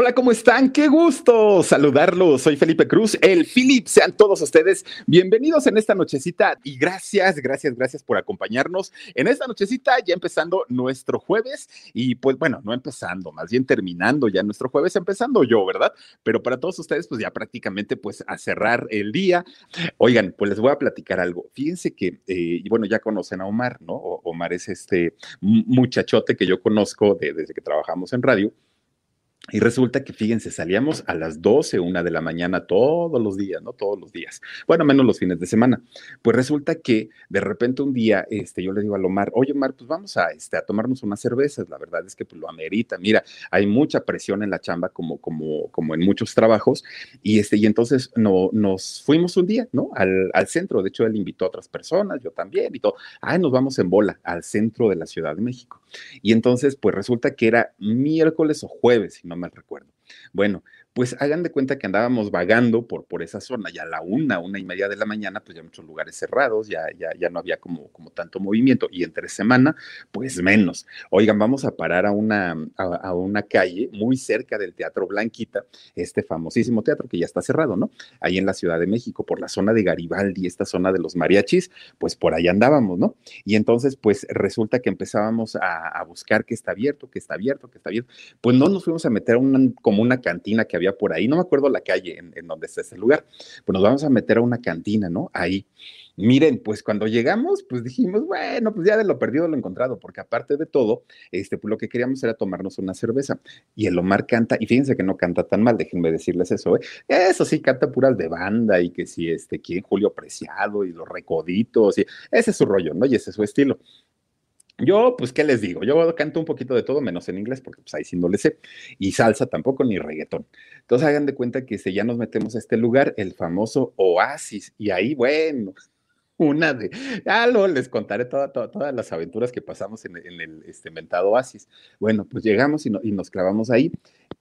Hola, ¿cómo están? Qué gusto saludarlos. Soy Felipe Cruz, el Philip. Sean todos ustedes bienvenidos en esta nochecita y gracias, gracias, gracias por acompañarnos en esta nochecita, ya empezando nuestro jueves y pues bueno, no empezando, más bien terminando ya nuestro jueves, empezando yo, ¿verdad? Pero para todos ustedes, pues ya prácticamente pues a cerrar el día. Oigan, pues les voy a platicar algo. Fíjense que, eh, bueno, ya conocen a Omar, ¿no? Omar es este muchachote que yo conozco desde que trabajamos en radio y resulta que, fíjense, salíamos a las 12, una de la mañana todos los días, ¿no? Todos los días. Bueno, menos los fines de semana. Pues resulta que de repente un día, este, yo le digo a Omar, oye, Omar, pues vamos a, este, a tomarnos unas cervezas. La verdad es que pues, lo amerita. Mira, hay mucha presión en la chamba, como, como, como en muchos trabajos. Y, este, y entonces no, nos fuimos un día, ¿no? Al, al centro. De hecho, él invitó a otras personas, yo también, y todo. Ay, nos vamos en bola al centro de la Ciudad de México. Y entonces, pues resulta que era miércoles o jueves, si no me recuerdo. Bueno, pues hagan de cuenta que andábamos vagando por, por esa zona, ya a la una, una y media de la mañana, pues ya muchos lugares cerrados, ya, ya, ya no había como, como tanto movimiento, y entre semana, pues menos. Oigan, vamos a parar a una, a, una calle muy cerca del Teatro Blanquita, este famosísimo teatro que ya está cerrado, ¿no? Ahí en la Ciudad de México, por la zona de Garibaldi, esta zona de los mariachis, pues por ahí andábamos, ¿no? Y entonces, pues resulta que empezábamos a, a buscar que está abierto, que está abierto, que está abierto. Pues no nos fuimos a meter a una, como una cantina que había por ahí, no me acuerdo la calle en, donde está ese lugar, pues nos vamos a meter a una cantina, ¿no? Ahí. Miren, pues cuando llegamos, pues dijimos, bueno, pues ya de lo perdido lo encontrado, porque aparte de todo, este, pues lo que queríamos era tomarnos una cerveza. Y el Omar canta, y fíjense que no canta tan mal, déjenme decirles eso, ¿eh? Eso sí, canta puras de banda y que si, este, quién, Julio Preciado y los recoditos, y ese es su rollo, ¿no? Y ese es su estilo. Yo, pues, ¿qué les digo? Yo canto un poquito de todo, menos en inglés, porque pues ahí sí no le sé. Y salsa tampoco, ni reggaetón. Entonces hagan de cuenta que si ya nos metemos a este lugar, el famoso Oasis, y ahí, bueno, una de, ya lo les contaré todas las aventuras que pasamos en, el este, inventado Oasis. Bueno, pues llegamos y, nos clavamos ahí.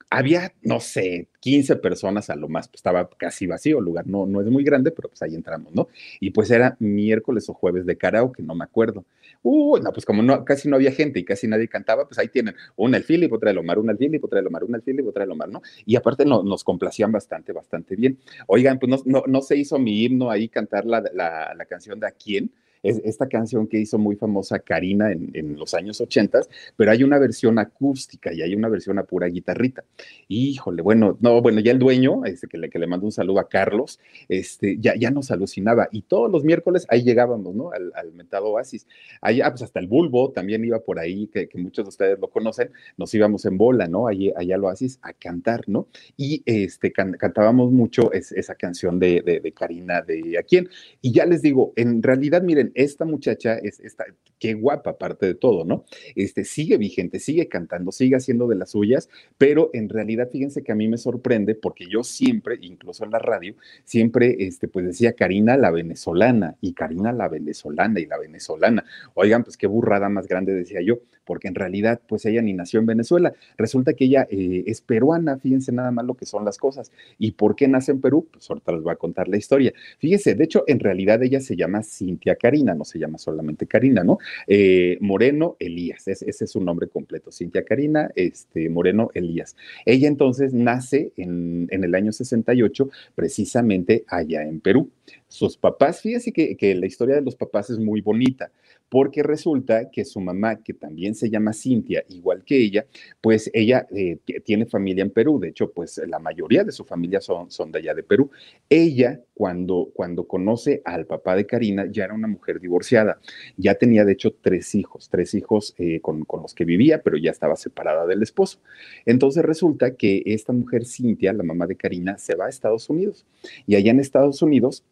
Había, no sé, 15 personas a lo más, pues estaba casi vacío el lugar, no, no es muy grande, pero pues ahí entramos, ¿no? Y pues era miércoles o jueves de karaoke, no me acuerdo. Uy, no, pues como no, casi no había gente y casi nadie cantaba, pues ahí tienen una el Philip, otra el Omar, una el Philip, otra el Omar, una el Philip, otra el Omar, ¿no? Y aparte no, nos complacían bastante, bastante bien. Oigan, pues no, no, no se hizo mi himno ahí cantar la, la, la canción de A quién, es esta canción que hizo muy famosa Karina en, los años 80, pero hay una versión acústica y hay una versión a pura guitarrita. Híjole, bueno, no, bueno, ya el dueño, este, que, le, que le mando un saludo a Carlos, este, ya, ya nos alucinaba y todos los miércoles ahí llegábamos, ¿no? Al, al mentado Oasis. Ahí, ah, pues hasta el Bulbo también iba por ahí, que, muchos de ustedes lo conocen, nos íbamos en bola, ¿no? Allí, allá al Oasis a cantar, ¿no? Y este, cantábamos mucho esa canción de, de, de Karina, de ¿a quién? Y ya les digo, en realidad, miren, esta muchacha es esta, qué guapa aparte de todo, ¿no? Este sigue vigente, sigue cantando, sigue haciendo de las suyas, pero en realidad fíjense que a mí me sorprende porque yo siempre, incluso en la radio, siempre este pues decía Karina la venezolana y Karina la venezolana y la venezolana. Oigan, pues qué burrada más grande decía yo, porque en realidad pues ella ni nació en Venezuela. Resulta que ella eh, es peruana, fíjense nada más lo que son las cosas. ¿Y por qué nace en Perú? Pues ahorita les voy a contar la historia. Fíjense, de hecho en realidad ella se llama Cintia Karina no se llama solamente Karina, ¿no? Eh, Moreno Elías, ese es su nombre completo, Cintia Karina este, Moreno Elías. Ella entonces nace en, el año 68, precisamente allá en Perú. Sus papás, fíjense que, que la historia de los papás es muy bonita porque resulta que su mamá, que también se llama Cintia, igual que ella, pues ella eh, tiene familia en Perú, de hecho, pues la mayoría de su familia son, son de allá de Perú. Ella, cuando, cuando conoce al papá de Karina, ya era una mujer divorciada, ya tenía de hecho tres hijos, tres hijos eh, con, con los que vivía, pero ya estaba separada del esposo. Entonces resulta que esta mujer Cintia, la mamá de Karina, se va a Estados Unidos y allá en Estados Unidos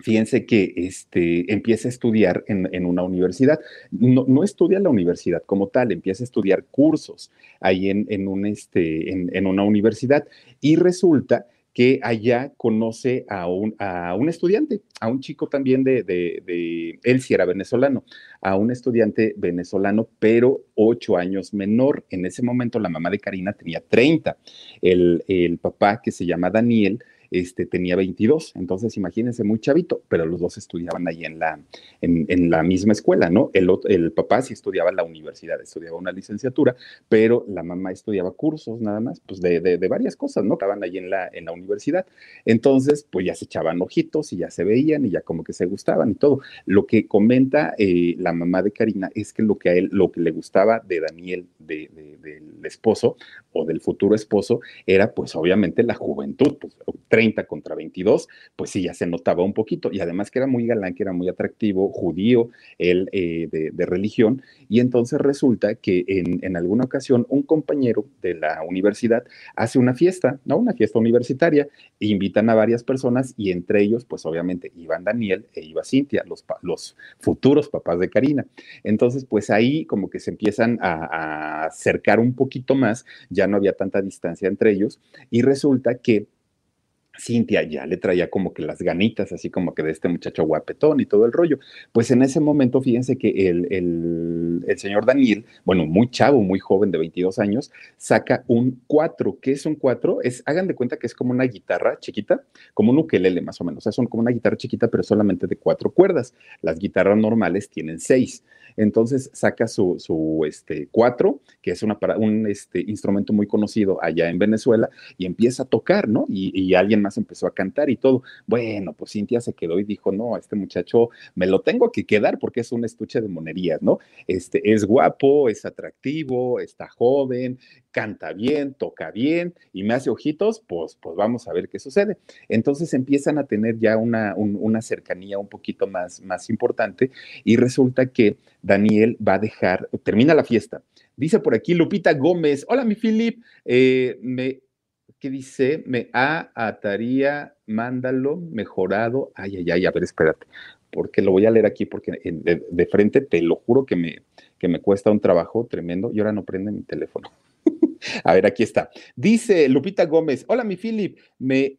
fíjense que este, empieza a estudiar en, una universidad. No, estudia en la universidad como tal, empieza a estudiar cursos ahí en, un, este, en, una universidad y resulta que allá conoce a un, a un estudiante, a un chico también de, de, él sí era venezolano, a un estudiante venezolano, pero ocho años menor. En ese momento la mamá de Karina tenía 30. El, el papá, que se llama Daniel, este, tenía 22, entonces imagínense, muy chavito, pero los dos estudiaban ahí en la, en, la misma escuela, ¿no? El, el papá sí estudiaba en la universidad, estudiaba una licenciatura, pero la mamá estudiaba cursos nada más, pues de, de, varias cosas, ¿no? Estaban ahí en la, en la universidad. Entonces, pues ya se echaban ojitos y ya se veían y ya como que se gustaban y todo. Lo que comenta eh, la mamá de Karina es que lo que a él, lo que le gustaba de Daniel, de, del esposo o del futuro esposo, era pues obviamente la juventud, pues 30 contra 22, pues sí, ya se notaba un poquito. Y además que era muy galán, que era muy atractivo, judío, él eh, de, religión. Y entonces resulta que en, en, alguna ocasión un compañero de la universidad hace una fiesta, ¿no? Una fiesta universitaria, e invitan a varias personas y entre ellos, pues obviamente, iban Daniel e iba Cintia, los, los futuros papás de Karina. Entonces, pues ahí como que se empiezan a, a acercar un poquito más, ya no había tanta distancia entre ellos y resulta que Cintia ya le traía como que las ganitas, así como que de este muchacho guapetón y todo el rollo. Pues en ese momento, fíjense que el, el, señor Daniel, bueno, muy chavo, muy joven de 22 años, saca un 4. ¿Qué es un 4? Es, hagan de cuenta que es como una guitarra chiquita, como un ukelele más o menos. O sea, son como una guitarra chiquita, pero solamente de cuatro cuerdas. Las guitarras normales tienen seis. Entonces saca su, este, cuatro, que es una, un este, instrumento muy conocido allá en Venezuela, y empieza a tocar, ¿no? Y, y, alguien más empezó a cantar y todo. Bueno, pues Cintia se quedó y dijo, no, este muchacho me lo tengo que quedar porque es un estuche de monerías, ¿no? Este, es guapo, es atractivo, está joven, canta bien, toca bien y me hace ojitos, pues, pues vamos a ver qué sucede. Entonces empiezan a tener ya una, una cercanía un poquito más, más importante y resulta que Daniel va a dejar, termina la fiesta. Dice por aquí Lupita Gómez, hola mi Philip, eh, me, ¿qué dice? Me ataría, mándalo, mejorado. Ay, ay, ay, a ver, espérate, porque lo voy a leer aquí, porque de, de frente te lo juro que me, que me cuesta un trabajo tremendo y ahora no prende mi teléfono. A ver, aquí está. Dice Lupita Gómez, hola mi Philip, me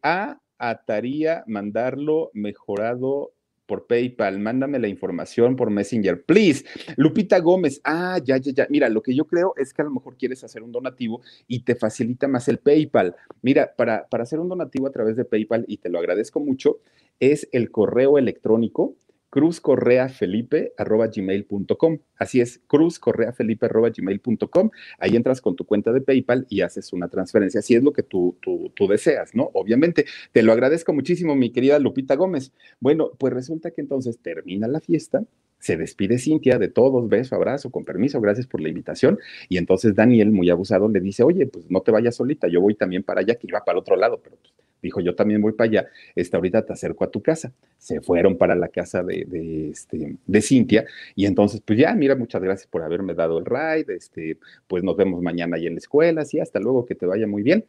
ataría mandarlo mejorado por PayPal, mándame la información por Messenger, please. Lupita Gómez, ah, ya, ya, ya. Mira, lo que yo creo es que a lo mejor quieres hacer un donativo y te facilita más el PayPal. Mira, para, para hacer un donativo a través de PayPal, y te lo agradezco mucho, es el correo electrónico cruzcorreafelipe.gmail.com. Así es, cruzcorreafelipe.gmail.com. Ahí entras con tu cuenta de PayPal y haces una transferencia. Así es lo que tú, tú, tú, deseas, ¿no? Obviamente. Te lo agradezco muchísimo, mi querida Lupita Gómez. Bueno, pues resulta que entonces termina la fiesta. Se despide Cintia de todos, beso, abrazo, con permiso, gracias por la invitación. Y entonces Daniel, muy abusado, le dice, oye, pues no te vayas solita, yo voy también para allá, que iba para el otro lado, pero pues dijo, yo también voy para allá, este, ahorita te acerco a tu casa. Se fueron para la casa de, de, este, de Cintia y entonces, pues ya, mira, muchas gracias por haberme dado el ride, este, pues nos vemos mañana ahí en la escuela, sí, hasta luego, que te vaya muy bien.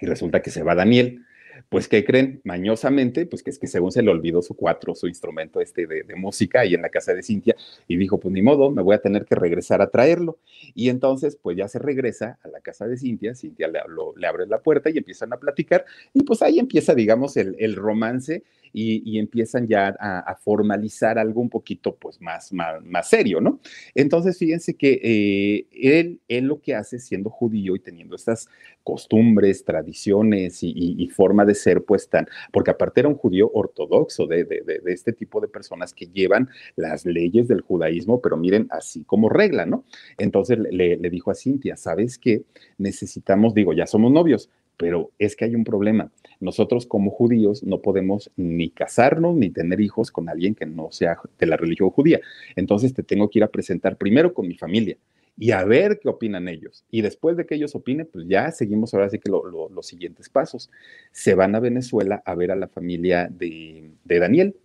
Y resulta que se va Daniel. Pues, ¿qué creen? Mañosamente, pues que es que según se le olvidó su cuatro, su instrumento este de, música ahí en la casa de Cintia, y dijo, pues ni modo, me voy a tener que regresar a traerlo. Y entonces, pues ya se regresa a la casa de Cintia, Cintia le, abre la puerta y empiezan a platicar, y pues ahí empieza, digamos, el romance y, empiezan ya a, formalizar algo un poquito pues más, más, serio, ¿no? Entonces, fíjense que eh, él, él lo que hace siendo judío y teniendo estas costumbres, tradiciones y, forma de ser, pues tan, porque aparte era un judío ortodoxo de, de, este tipo de personas que llevan las leyes del judaísmo, pero miren, así como regla, ¿no? Entonces le, le dijo a Cintia, ¿sabes qué? Necesitamos, digo, ya somos novios, pero es que hay un problema. Nosotros como judíos no podemos ni casarnos ni tener hijos con alguien que no sea de la religión judía. Entonces te tengo que ir a presentar primero con mi familia y a ver qué opinan ellos. Y después de que ellos opinen, pues ya seguimos ahora sí que los siguientes pasos. Se van a Venezuela a ver a la familia de, Daniel.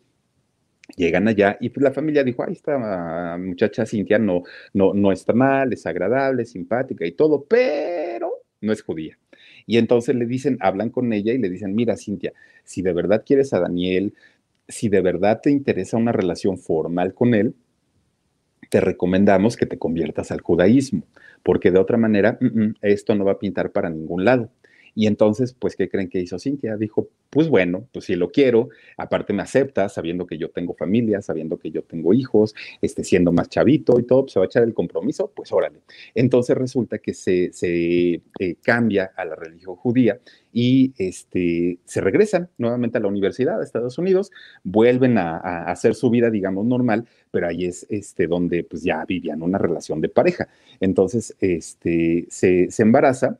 Llegan allá y pues la familia dijo, ay, esta muchacha Cintia no, no, no está mal, es agradable, simpática y todo, pero no es judía. Y entonces le dicen, hablan con ella y le dicen, mira, Cintia, si de verdad quieres a Daniel, si de verdad te interesa una relación formal con él, te recomendamos que te conviertas al judaísmo, porque de otra manera mm, mm, esto no va a pintar para ningún lado. Y entonces, pues, ¿qué creen que hizo Cintia? Dijo, pues bueno, pues si lo quiero, aparte me acepta, sabiendo que yo tengo familia, sabiendo que yo tengo hijos, este, siendo más chavito y todo, pues se va a echar el compromiso, pues órale. Entonces resulta que se, se eh, cambia a la religión judía y este, se regresan nuevamente a la universidad de Estados Unidos, vuelven a, hacer su vida, digamos, normal, pero ahí es este, donde pues ya vivían una relación de pareja. Entonces, este, se, se embaraza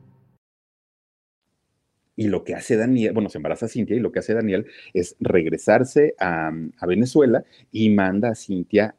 Y lo que hace Daniel, bueno, se embaraza Cintia y lo que hace Daniel es regresarse a, Venezuela y manda a Cintia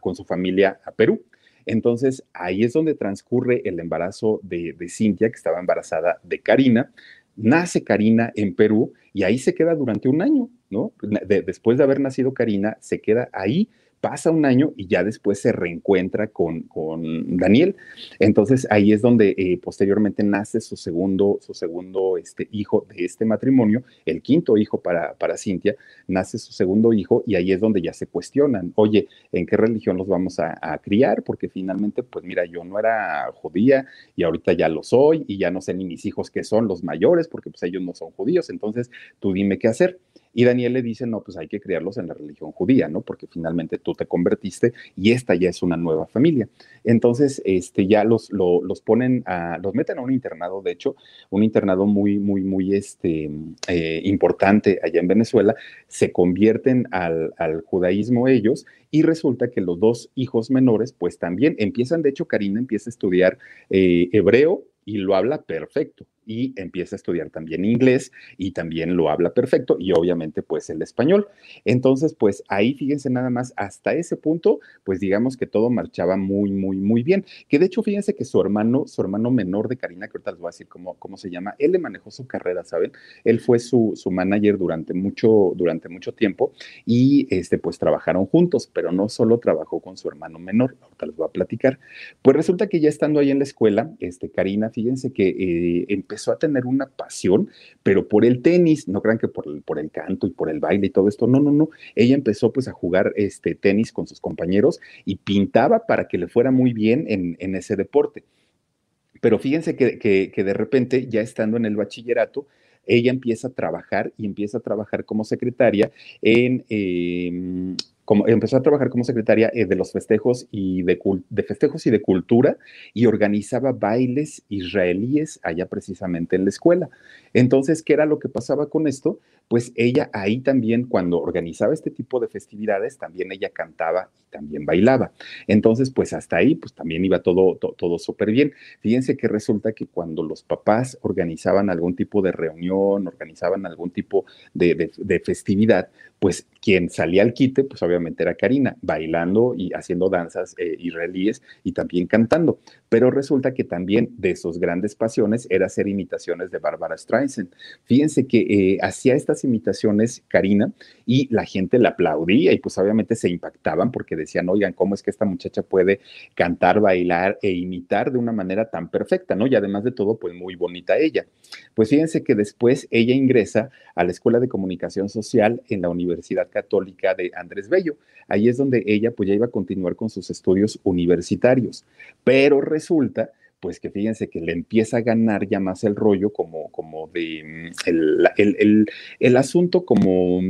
con su familia a Perú. Entonces ahí es donde transcurre el embarazo de, Cintia, que estaba embarazada de Karina. Nace Karina en Perú y ahí se queda durante un año, ¿no? después de haber nacido Karina, se queda ahí pasa un año y ya después se reencuentra con, con Daniel. Entonces ahí es donde eh, posteriormente nace su segundo, su segundo este, hijo de este matrimonio, el quinto hijo para, para Cintia, nace su segundo hijo y ahí es donde ya se cuestionan, oye, ¿en qué religión los vamos a, a criar? Porque finalmente, pues mira, yo no era judía y ahorita ya lo soy y ya no sé ni mis hijos qué son los mayores porque pues ellos no son judíos, entonces tú dime qué hacer. Y Daniel le dice, no, pues hay que criarlos en la religión judía, ¿no? Porque finalmente tú te convertiste y esta ya es una nueva familia. Entonces, este, ya los, los ponen a, los meten a un internado, de hecho, un internado muy, muy, muy este, eh, importante allá en Venezuela, se convierten al, judaísmo ellos y resulta que los dos hijos menores, pues también empiezan, de hecho, Karina empieza a estudiar eh, hebreo y lo habla perfecto y empieza a estudiar también inglés y también lo habla perfecto y obviamente pues el español. Entonces pues ahí fíjense nada más hasta ese punto pues digamos que todo marchaba muy muy muy bien. Que de hecho fíjense que su hermano, su hermano menor de Karina, que ahorita les voy a decir cómo, cómo se llama, él le manejó su carrera, ¿saben? Él fue su, su manager durante mucho, durante mucho tiempo y este pues trabajaron juntos, pero no solo trabajó con su hermano menor, ahorita les voy a platicar. Pues resulta que ya estando ahí en la escuela, este Karina, fíjense que eh, empezó a tener una pasión, pero por el tenis, no crean que por el, por el canto y por el baile y todo esto, no, no, no. Ella empezó pues a jugar este tenis con sus compañeros y pintaba para que le fuera muy bien en, ese deporte. Pero fíjense que, de repente, ya estando en el bachillerato, ella empieza a trabajar y empieza a trabajar como secretaria en, em, empezó a trabajar como secretaria eh, de los festejos y de, de, festejos y de cultura y organizaba bailes israelíes allá precisamente en la escuela. Entonces, ¿qué era lo que pasaba con esto? Pues ella ahí también, cuando organizaba este tipo de festividades, también ella cantaba y también bailaba. Entonces, pues hasta ahí, pues también iba todo, todo, súper bien. Fíjense que resulta que cuando los papás organizaban algún tipo de reunión, organizaban algún tipo de, de festividad, pues quien salía al quite, pues obviamente era Karina, bailando y haciendo danzas eh, israelíes y también cantando. Pero resulta que también de sus grandes pasiones era hacer imitaciones de Bárbara Streisand. Fíjense que eh, hacía estas imitaciones Karina y la gente la aplaudía y pues obviamente se impactaban porque decían, oigan, ¿cómo es que esta muchacha puede cantar, bailar e imitar de una manera tan perfecta, ¿no? Y además de todo, pues muy bonita ella. Pues fíjense que después ella ingresa a la Escuela de Comunicación Social en la Universidad Católica de Andrés Bello. Ahí es donde ella pues ya iba a continuar con sus estudios universitarios. Pero resulta pues que fíjense que le empieza a ganar ya más el rollo como, como de mm, el, el, asunto como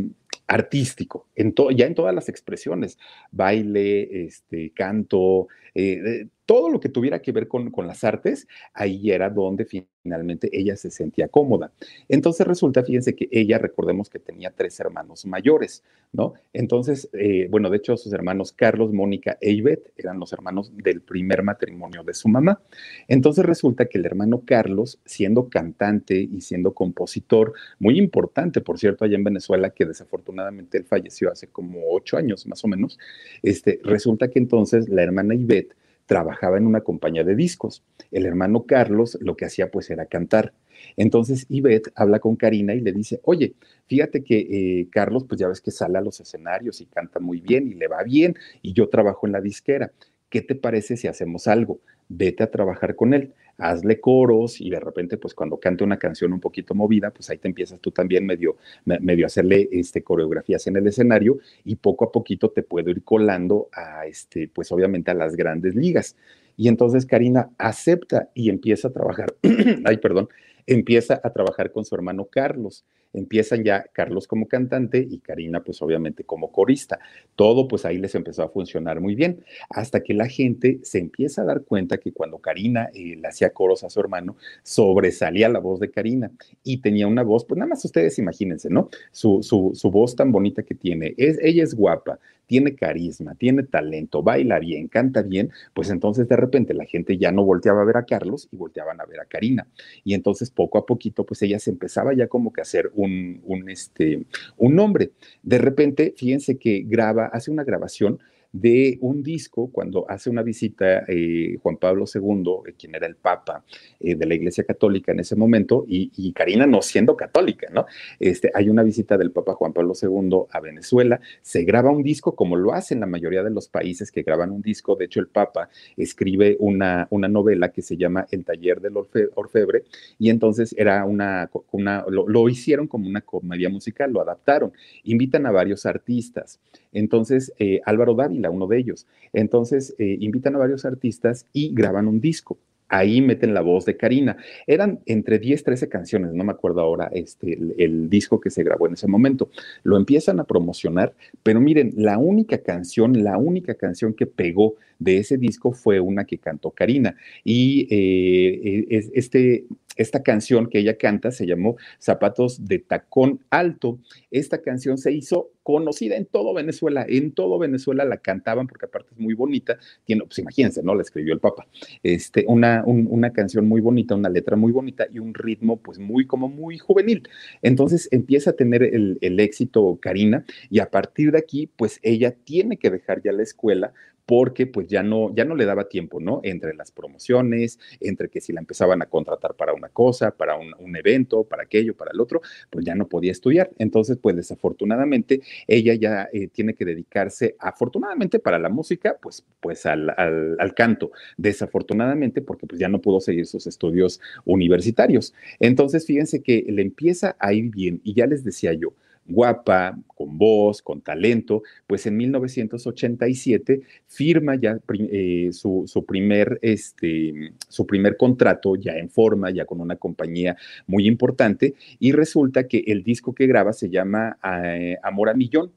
artístico, en ya en todas las expresiones, baile, este, canto, eh, todo lo que tuviera que ver con, con, las artes, ahí era donde finalmente ella se sentía cómoda. Entonces resulta, fíjense que ella, recordemos que tenía tres hermanos mayores, ¿no? Entonces, eh, bueno, de hecho sus hermanos Carlos, Mónica e Ivette eran los hermanos del primer matrimonio de su mamá. Entonces resulta que el hermano Carlos, siendo cantante y siendo compositor, muy importante, por cierto, allá en Venezuela, que desafortunadamente él falleció hace como ocho años más o menos, este, resulta que entonces la hermana Ivette trabajaba en una compañía de discos. El hermano Carlos lo que hacía pues era cantar. Entonces Ivette habla con Karina y le dice, oye, fíjate que eh, Carlos pues ya ves que sale a los escenarios y canta muy bien y le va bien y yo trabajo en la disquera. ¿Qué te parece si hacemos algo? Vete a trabajar con él hazle coros y de repente, pues cuando cante una canción un poquito movida, pues ahí te empiezas tú también medio, medio hacerle este, coreografías en el escenario y poco a poquito te puedo ir colando a, este, pues obviamente a las grandes ligas. Y entonces Karina acepta y empieza a trabajar, ay, perdón, empieza a trabajar con su hermano Carlos empiezan ya Carlos como cantante y Karina pues obviamente como corista. Todo pues ahí les empezó a funcionar muy bien, hasta que la gente se empieza a dar cuenta que cuando Karina eh, le hacía coros a su hermano, sobresalía la voz de Karina y tenía una voz, pues nada más ustedes imagínense, ¿no? Su, su, su voz tan bonita que tiene, es, ella es guapa, tiene carisma, tiene talento, baila bien, canta bien, pues entonces de repente la gente ya no volteaba a ver a Carlos y volteaban a ver a Karina. Y entonces poco a poquito, pues ella se empezaba ya como que a hacer un, un, este, un nombre. De repente, fíjense que graba, hace una grabación de un disco cuando hace una visita eh, Juan Pablo II, eh, quien era el Papa eh, de la Iglesia Católica en ese momento, y, Karina no siendo católica, ¿no? Este, hay una visita del Papa Juan Pablo II a Venezuela, se graba un disco como lo hacen la mayoría de los países que graban un disco, de hecho el Papa escribe una, una novela que se llama El taller del orfebre, y entonces era una, una lo, lo hicieron como una comedia musical, lo adaptaron, invitan a varios artistas. Entonces, Álvaro Dávila, uno de ellos. Entonces, eh, invitan a varios artistas y graban un disco. Ahí meten la voz de Karina. Eran entre 10, 13 canciones, no me acuerdo ahora este, el, disco que se grabó en ese momento. Lo empiezan a promocionar, pero miren, la única canción, la única canción que pegó de ese disco fue una que cantó Karina. Y eh, e, este, esta canción que ella canta se llamó Zapatos de Tacón Alto. Esta canción se hizo conocida en todo Venezuela, en todo Venezuela la cantaban porque aparte es muy bonita, tiene, pues imagínense, ¿no? La escribió el Papa. Este, una, una canción muy bonita, una letra muy bonita y un ritmo pues muy como muy juvenil. Entonces empieza a tener el, el éxito Karina y a partir de aquí pues ella tiene que dejar ya la escuela porque pues ya no, ya no le daba tiempo, ¿no? Entre las promociones, entre que si la empezaban a contratar para una cosa, para un, evento, para aquello, para el otro, pues ya no podía estudiar. Entonces, pues desafortunadamente, ella ya eh, tiene que dedicarse, afortunadamente para la música, pues, pues al, al, canto. Desafortunadamente, porque pues ya no pudo seguir sus estudios universitarios. Entonces, fíjense que le empieza a ir bien y ya les decía yo, guapa, con voz, con talento, pues en 1987 firma ya eh, su, primer, este, su primer contrato ya en forma, ya con una compañía muy importante, y resulta que el disco que graba se llama eh, Amor a Millón.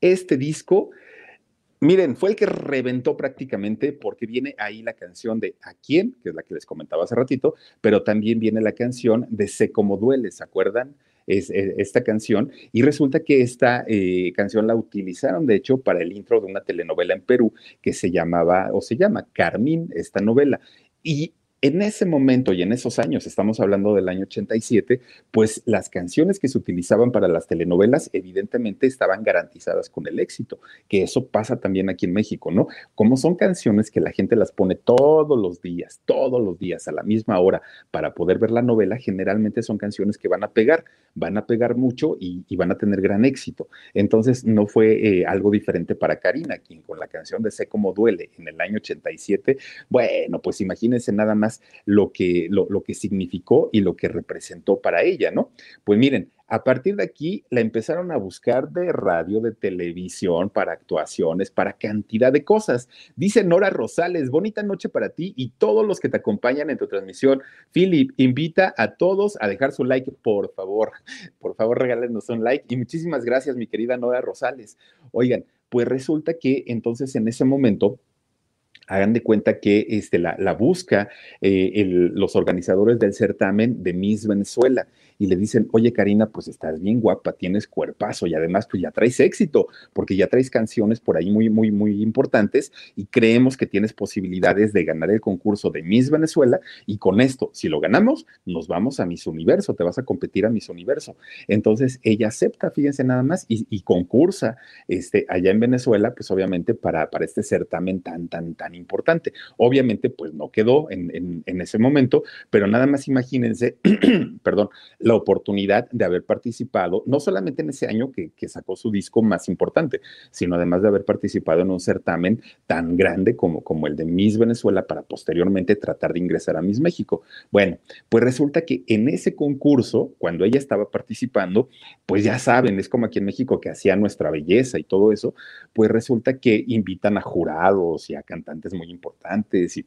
Este disco... Miren, fue el que reventó prácticamente porque viene ahí la canción de ¿A quién? que es la que les comentaba hace ratito, pero también viene la canción de Sé cómo duele, ¿se acuerdan? Es, e, esta canción y resulta que esta eh, canción la utilizaron de hecho para el intro de una telenovela en Perú que se llamaba o se llama Carmín, esta novela. Y en ese momento y en esos años, estamos hablando del año 87, pues las canciones que se utilizaban para las telenovelas evidentemente estaban garantizadas con el éxito, que eso pasa también aquí en México, ¿no? Como son canciones que la gente las pone todos los días, todos los días a la misma hora para poder ver la novela, generalmente son canciones que van a pegar, van a pegar mucho y, van a tener gran éxito. Entonces no fue eh, algo diferente para Karina, quien con la canción de Sé cómo duele en el año 87, bueno, pues imagínense nada más lo que, lo, que significó y lo que representó para ella, ¿no? Pues miren, A partir de aquí la empezaron a buscar de radio, de televisión, para actuaciones, para cantidad de cosas. Dice Nora Rosales, bonita noche para ti y todos los que te acompañan en tu transmisión. Philip, invita a todos a dejar su like, por favor. Por favor, regálenos un like. Y muchísimas gracias, mi querida Nora Rosales. Oigan, pues resulta que entonces en ese momento hagan de cuenta que este, la, busca eh, los organizadores del certamen de Miss Venezuela y le dicen, oye Karina, pues estás bien guapa, tienes cuerpazo y además pues ya traes éxito, porque ya traes canciones por ahí muy, muy, muy importantes y creemos que tienes posibilidades de ganar el concurso de Miss Venezuela y con esto, si lo ganamos, nos vamos a Miss Universo, te vas a competir a Miss Universo. Entonces ella acepta, fíjense nada más, y, concursa este, allá en Venezuela, pues obviamente para, para este certamen tan, tan, tan importante. Obviamente pues no quedó en, en, en ese momento, pero nada más imagínense, perdón, la oportunidad de haber participado, no solamente en ese año que, sacó su disco más importante, sino además de haber participado en un certamen tan grande como, como el de Miss Venezuela para posteriormente tratar de ingresar a Miss México. Bueno, pues resulta que en ese concurso, cuando ella estaba participando, pues ya saben, es como aquí en México que hacía nuestra belleza y todo eso, pues resulta que invitan a jurados y a cantantes muy importantes y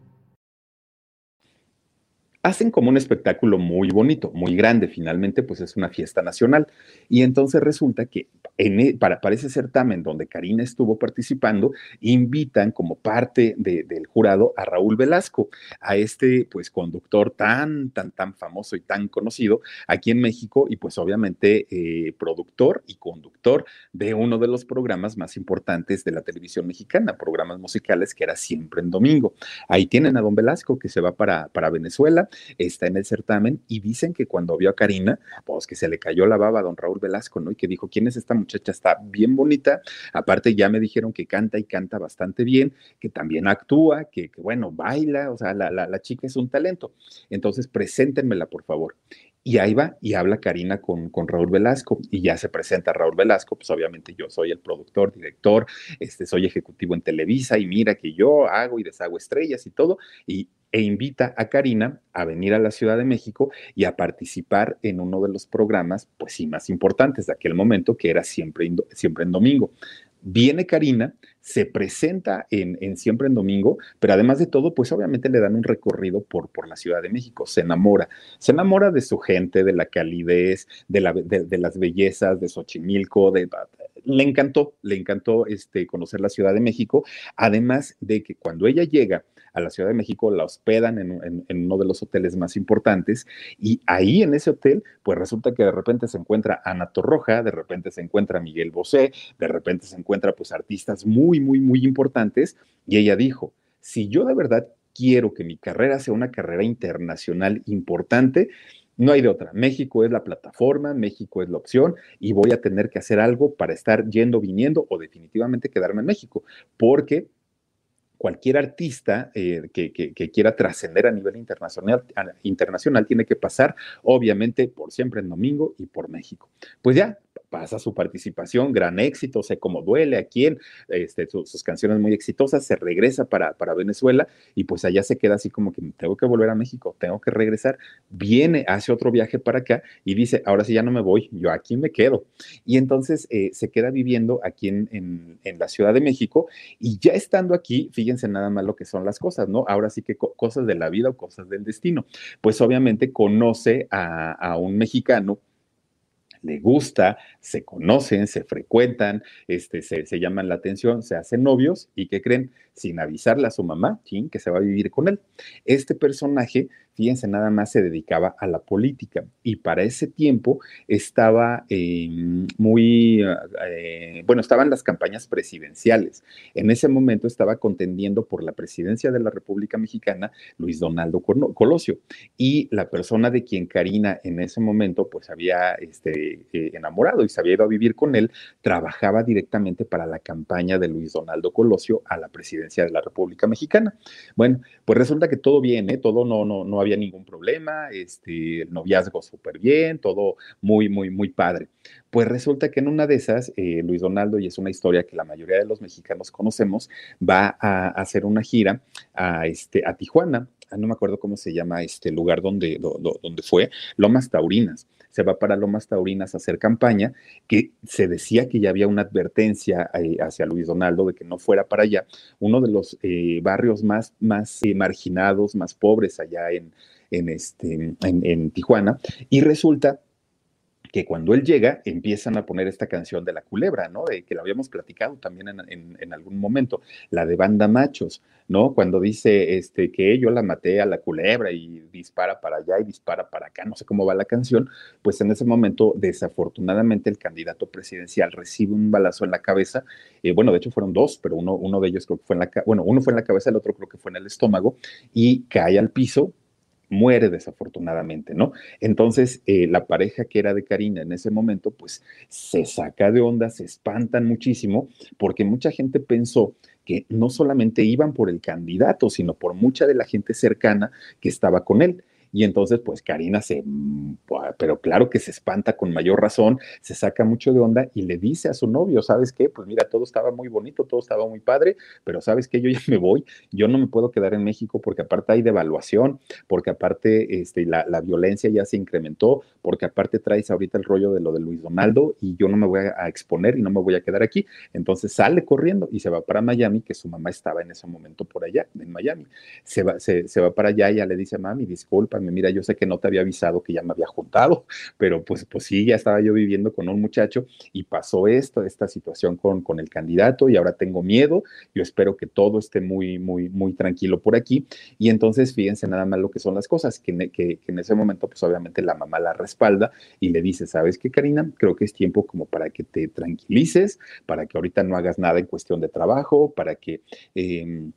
hacen como un espectáculo muy bonito, muy grande, finalmente pues es una fiesta nacional. Y entonces resulta que en, e, para, ese certamen donde Karina estuvo participando, invitan como parte del jurado a Raúl Velasco, a este pues conductor tan, tan, tan famoso y tan conocido aquí en México y pues obviamente eh, productor y conductor de uno de los programas más importantes de la televisión mexicana, programas musicales que era siempre en domingo. Ahí tienen a don Velasco que se va para, para Venezuela está en el certamen y dicen que cuando vio a Karina, pues que se le cayó la baba a don Raúl Velasco, ¿no? Y que dijo, ¿quién es esta muchacha? Está bien bonita. Aparte ya me dijeron que canta y canta bastante bien, que también actúa, que, bueno, baila, o sea, la, la, chica es un talento. Entonces, preséntenmela, por favor. Y ahí va y habla Karina con, con, Raúl Velasco y ya se presenta Raúl Velasco, pues obviamente yo soy el productor, director, este, soy ejecutivo en Televisa y mira que yo hago y deshago estrellas y todo. Y e invita a Karina a venir a la Ciudad de México y a participar en uno de los programas, pues sí, más importantes de aquel momento, que era siempre, siempre en domingo. Viene Karina, se presenta en, Siempre en Domingo, pero además de todo, pues obviamente le dan un recorrido por, por la Ciudad de México, se enamora, se enamora de su gente, de la calidez, de, la, de, las bellezas de Xochimilco, de, le encantó, le encantó este, conocer la Ciudad de México, además de que cuando ella llega a la Ciudad de México, la hospedan en, uno de los hoteles más importantes y ahí en ese hotel, pues resulta que de repente se encuentra Ana Torroja, de repente se encuentra Miguel Bosé, de repente se encuentra pues artistas muy, muy, muy importantes y ella dijo, si yo de verdad quiero que mi carrera sea una carrera internacional importante, no hay de otra. México es la plataforma, México es la opción y voy a tener que hacer algo para estar yendo, viniendo o definitivamente quedarme en México, porque cualquier artista eh, que, quiera trascender a nivel internacional, internacional tiene que pasar, obviamente, por siempre en domingo y por México. Pues ya, pasa su participación, gran éxito, sé cómo duele, a quién, este, sus, canciones muy exitosas, se regresa para, para Venezuela y pues allá se queda así como que tengo que volver a México, tengo que regresar, viene, hace otro viaje para acá y dice, ahora sí ya no me voy, yo aquí me quedo. Y entonces eh, se queda viviendo aquí en, en, la Ciudad de México y ya estando aquí, fíjense nada más lo que son las cosas, ¿no? Ahora sí que cosas de la vida o cosas del destino. Pues obviamente conoce a, a un mexicano le gusta, se conocen, se frecuentan, este, se, llaman la atención, se hacen novios y que creen, sin avisarle a su mamá, que se va a vivir con él. Este personaje nada más se dedicaba a la política y para ese tiempo estaba muy, eh, bueno, estaban las campañas presidenciales. En ese momento estaba contendiendo por la presidencia de la República Mexicana Luis Donaldo Colosio y la persona de quien Karina en ese momento pues había este, eh, enamorado y se había ido a vivir con él, trabajaba directamente para la campaña de Luis Donaldo Colosio a la presidencia de la República Mexicana. Bueno, pues resulta que todo bien, ¿eh? todo no, no, no había ningún problema, este, el noviazgo súper bien, todo muy, muy, muy padre. Pues resulta que en una de esas, eh, Luis Donaldo, y es una historia que la mayoría de los mexicanos conocemos, va a, hacer una gira a, este, a Tijuana, ah, no me acuerdo cómo se llama este lugar donde, donde fue, Lomas Taurinas. Se va para Lomas Taurinas a hacer campaña, que se decía que ya había una advertencia eh, hacia Luis Donaldo de que no fuera para allá, uno de los eh, barrios más, más marginados, más pobres allá en, en, este, en Tijuana, y resulta que cuando él llega empiezan a poner esta canción de la culebra, ¿no? De que la habíamos platicado también en, algún momento, la de Banda Machos, ¿no? Cuando dice este, que yo la maté a la culebra y dispara para allá y dispara para acá, no sé cómo va la canción, pues en ese momento desafortunadamente el candidato presidencial recibe un balazo en la cabeza, eh, bueno, de hecho fueron dos, pero uno, uno de ellos creo que fue en la, bueno, uno fue en la cabeza, el otro creo que fue en el estómago y cae al piso, muere desafortunadamente, ¿no? Entonces, eh, la pareja que era de Karina en ese momento, pues se saca de onda, se espantan muchísimo, porque mucha gente pensó que no solamente iban por el candidato, sino por mucha de la gente cercana que estaba con él. Y entonces, pues Karina se, pero claro que se espanta con mayor razón, se saca mucho de onda y le dice a su novio, ¿sabes qué? Pues mira, todo estaba muy bonito, todo estaba muy padre, pero ¿sabes qué? Yo ya me voy, yo no me puedo quedar en México porque aparte hay devaluación, porque aparte este, la, la violencia ya se incrementó, porque aparte traes ahorita el rollo de lo de Luis Donaldo y yo no me voy a exponer y no me voy a quedar aquí. Entonces sale corriendo y se va para Miami, que su mamá estaba en ese momento por allá, en Miami. Se va, se, se va para allá y ya le dice, mami, disculpa, mira, yo sé que no te había avisado que ya me había juntado, pero pues, pues sí, ya estaba yo viviendo con un muchacho y pasó esto, esta situación con, con el candidato y ahora tengo miedo, yo espero que todo esté muy, muy, muy tranquilo por aquí. Y entonces fíjense nada más lo que son las cosas, que, que, en ese momento pues obviamente la mamá la respalda y le dice, ¿sabes qué, Karina? Creo que es tiempo como para que te tranquilices, para que ahorita no hagas nada en cuestión de trabajo, para que... Em,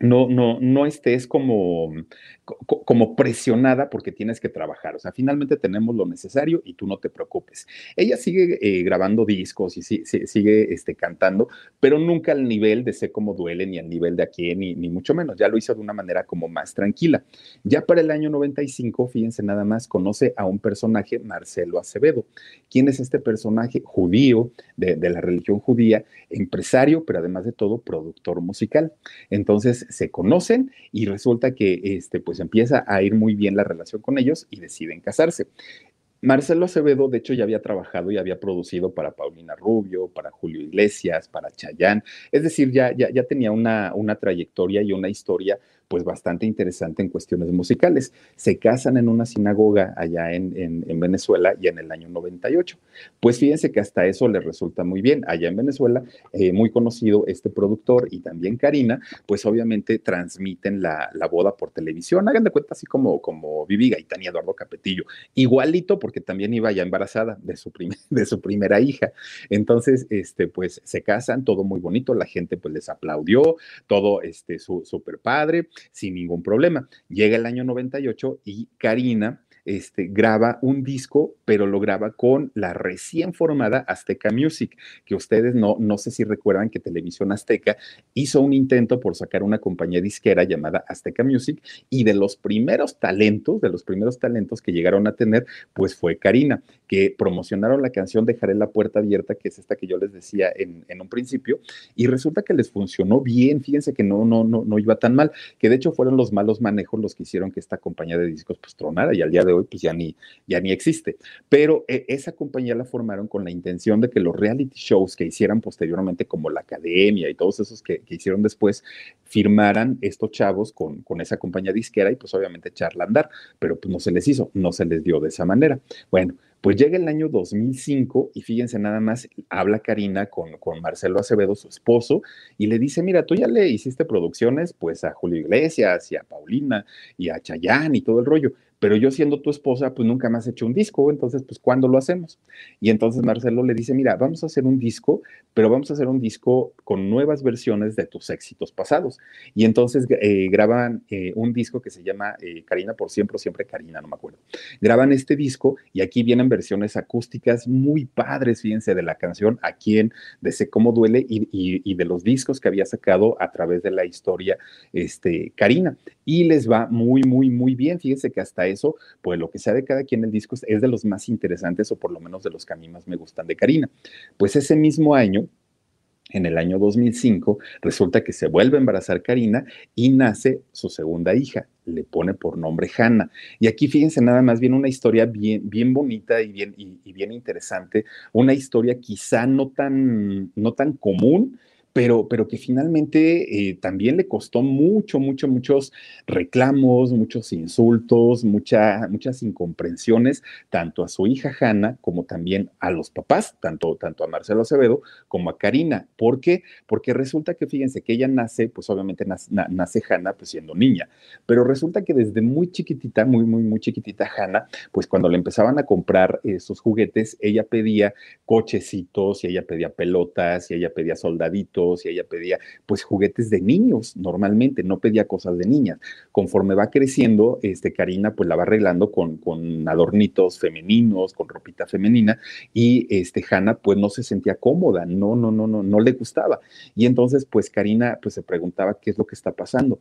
no, no, no estés como, como presionada porque tienes que trabajar. O sea, finalmente tenemos lo necesario y tú no te preocupes. Ella sigue eh, grabando discos y sigue este, cantando, pero nunca al nivel de Sé cómo duele, ni al nivel de aquí, ni, ni mucho menos. Ya lo hizo de una manera como más tranquila. Ya para el año 95, fíjense nada más, conoce a un personaje, Marcelo Acevedo. ¿Quién es este personaje? Judío, de, de la religión judía, empresario, pero además de todo, productor musical. Entonces se conocen y resulta que este, pues empieza a ir muy bien la relación con ellos y deciden casarse. Marcelo Acevedo, de hecho, ya había trabajado y había producido para Paulina Rubio, para Julio Iglesias, para Chayán. Es decir, ya, ya, ya tenía una, una trayectoria y una historia pues bastante interesante en cuestiones musicales. Se casan en una sinagoga allá en, en, Venezuela y en el año 98. Pues fíjense que hasta eso les resulta muy bien. Allá en Venezuela, eh, muy conocido este productor y también Karina, pues obviamente transmiten la, la, boda por televisión. Hagan de cuenta así como, como Vivi Gaitán y Eduardo Capetillo. Igualito porque también iba ya embarazada de su, de su primera hija. Entonces, este, pues se casan, todo muy bonito, la gente pues les aplaudió, todo este, súper padre sin ningún problema. Llega el año 98 y Karina este, graba un disco, pero lo graba con la recién formada Azteca Music, que ustedes no, no sé si recuerdan que Televisión Azteca hizo un intento por sacar una compañía disquera llamada Azteca Music y de los primeros talentos, de los primeros talentos que llegaron a tener, pues fue Karina, que promocionaron la canción Dejaré la puerta abierta, que es esta que yo les decía en, un principio, y resulta que les funcionó bien, fíjense que no, no, no, no iba tan mal, que de hecho fueron los malos manejos los que hicieron que esta compañía de discos pues tronara y al día de hoy pues ya ni, ya ni existe. Pero eh, esa compañía la formaron con la intención de que los reality shows que hicieran posteriormente, como la Academia y todos esos que, hicieron después, firmaran estos chavos con, con esa compañía disquera y pues obviamente echarla andar, pero pues no se les hizo, no se les dio de esa manera. Bueno, Pues llega el año 2005 y fíjense nada más, habla Karina con, con Marcelo Acevedo, su esposo, y le dice, mira, tú ya le hiciste producciones pues a Julio Iglesias y a Paulina y a Chayán y todo el rollo pero yo siendo tu esposa, pues nunca me has hecho un disco, entonces, pues, ¿cuándo lo hacemos? Y entonces Marcelo le dice, mira, vamos a hacer un disco, pero vamos a hacer un disco con nuevas versiones de tus éxitos pasados. Y entonces eh, graban eh, un disco que se llama eh, Karina por siempre, siempre Karina, no me acuerdo. Graban este disco y aquí vienen versiones acústicas muy padres, fíjense, de la canción A quién, de Sé cómo duele y, y, de los discos que había sacado a través de la historia este, Karina. Y les va muy, muy, muy bien. Fíjense que hasta eso, pues lo que sea de cada quien el disco es de los más interesantes o por lo menos de los que a mí más me gustan de Karina. Pues ese mismo año, en el año 2005, resulta que se vuelve a embarazar Karina y nace su segunda hija. Le pone por nombre Hanna. Y aquí fíjense nada más bien una historia bien, bien bonita y bien, y bien interesante. Una historia quizá no tan, no tan común, pero, pero que finalmente eh, también le costó mucho, mucho, muchos reclamos, muchos insultos, mucha, muchas incomprensiones, tanto a su hija Hanna como también a los papás, tanto, tanto a Marcelo Acevedo como a Karina. ¿Por qué? Porque resulta que, fíjense, que ella nace, pues obviamente nace, nace Hanna pues siendo niña, pero resulta que desde muy chiquitita, muy, muy, muy chiquitita Hanna, pues cuando le empezaban a comprar sus juguetes, ella pedía cochecitos y ella pedía pelotas y ella pedía soldaditos y ella pedía pues juguetes de niños normalmente, no pedía cosas de niñas. Conforme va creciendo, este, Karina pues la va arreglando con, con adornitos femeninos, con ropita femenina y este, Hanna pues no se sentía cómoda, no, no, no, no, no le gustaba. Y entonces pues Karina pues se preguntaba qué es lo que está pasando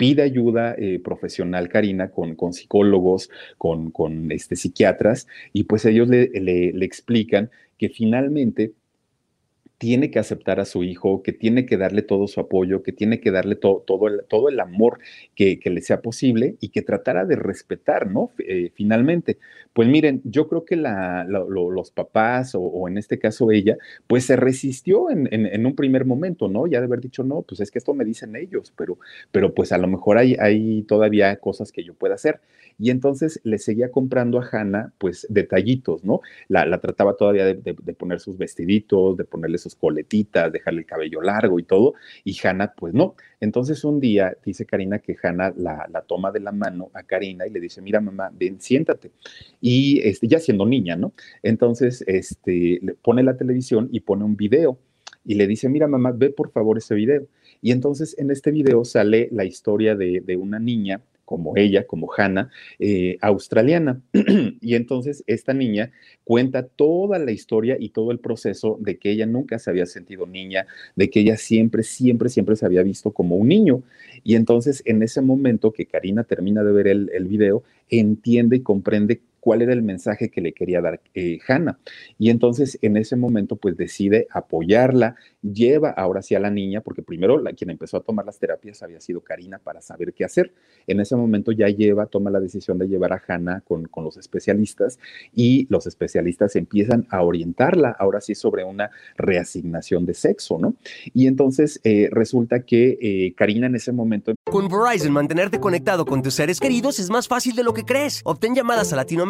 pide ayuda eh, profesional, Karina, con, con psicólogos, con, con este, psiquiatras, y pues ellos le, le, le explican que finalmente tiene que aceptar a su hijo, que tiene que darle todo su apoyo, que tiene que darle todo, todo, el, todo el amor que, le sea posible y que tratara de respetar, ¿no? Eh, finalmente. Pues miren, yo creo que la, los papás o, en este caso ella, pues se resistió en, un primer momento, ¿no? Ya de haber dicho, no, pues es que esto me dicen ellos, pero, pero pues a lo mejor hay, hay todavía cosas que yo pueda hacer. Y entonces le seguía comprando a Hannah, pues detallitos, ¿no? La, trataba todavía de poner sus vestiditos, de ponerle sus coletitas, dejarle el cabello largo y todo, y Hannah, pues no. Entonces un día dice Karina que Hannah la, la, toma de la mano a Karina y le dice, mira mamá, ven, siéntate. Y este, ya siendo niña, ¿no? Entonces este, le pone la televisión y pone un video y le dice, mira mamá, ve por favor ese video. Y entonces en este video sale la historia de, de una niña como ella, como Hannah, eh, australiana. y entonces esta niña cuenta toda la historia y todo el proceso de que ella nunca se había sentido niña, de que ella siempre, siempre, siempre se había visto como un niño. Y entonces en ese momento que Karina termina de ver el, el video, entiende y comprende cuál era el mensaje que le quería dar eh, Hannah. Y entonces en ese momento pues decide apoyarla, lleva ahora sí a la niña, porque primero la, quien empezó a tomar las terapias había sido Karina para saber qué hacer. En ese momento ya lleva, toma la decisión de llevar a Hannah con, con los especialistas y los especialistas empiezan a orientarla ahora sí sobre una reasignación de sexo, ¿no? Y entonces eh, resulta que eh, Karina en ese momento... Con Verizon, mantenerte conectado con tus seres queridos es más fácil de lo que crees. Obtén llamadas a Latinoamérica